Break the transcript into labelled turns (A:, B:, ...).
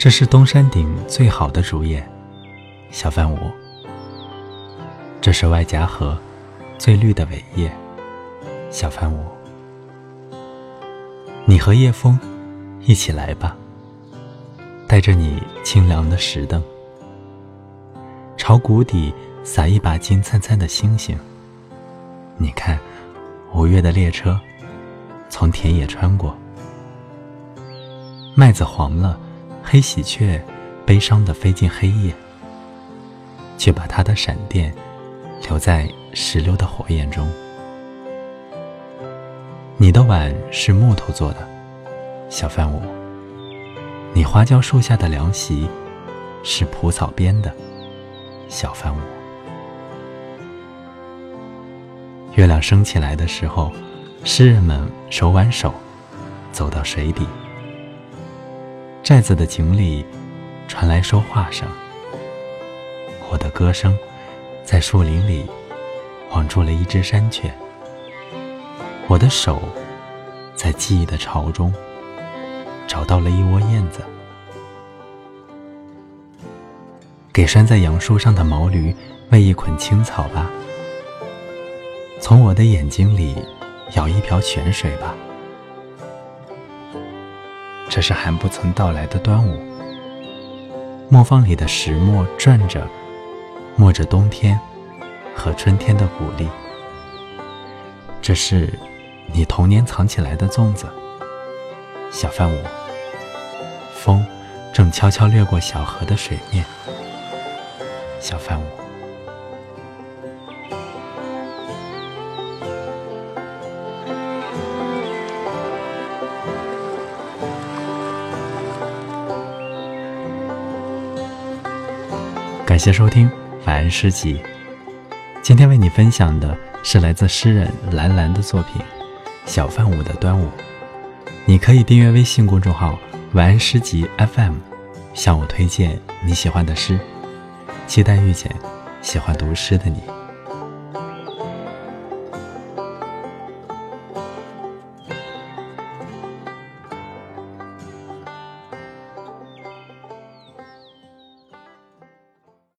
A: 这是东山顶最好的竹叶，小范五。这是外夹河最绿的苇叶，小范五。你和夜风一起来吧，带着你清凉的石灯，朝谷底撒一把金灿灿的星星。你看，五月的列车从田野穿过，麦子黄了。黑喜鹊悲伤地飞进黑夜，却把它的闪电留在石榴的火焰中。你的碗是木头做的，小范五。你花椒树下的凉席是蒲草编的，小范五。月亮升起来的时候，诗人们手挽手走到水底。寨子的井里传来说话声，我的歌声在树林里晃住了一只山雀。我的手在记忆的巢中找到了一窝燕子。给拴在杨树上的毛驴喂一捆青草吧。从我的眼睛里舀一瓢泉水吧。这是还不曾到来的端午，磨坊里的石磨转着，磨着冬天和春天的谷粒。这是你童年藏起来的粽子，小范五。风正悄悄掠过小河的水面，小范五。感谢收听晚安诗集。今天为你分享的是来自诗人蓝蓝的作品《小范舞的端午》。你可以订阅微信公众号“晚安诗集 FM”，向我推荐你喜欢的诗。期待遇见喜欢读诗的你。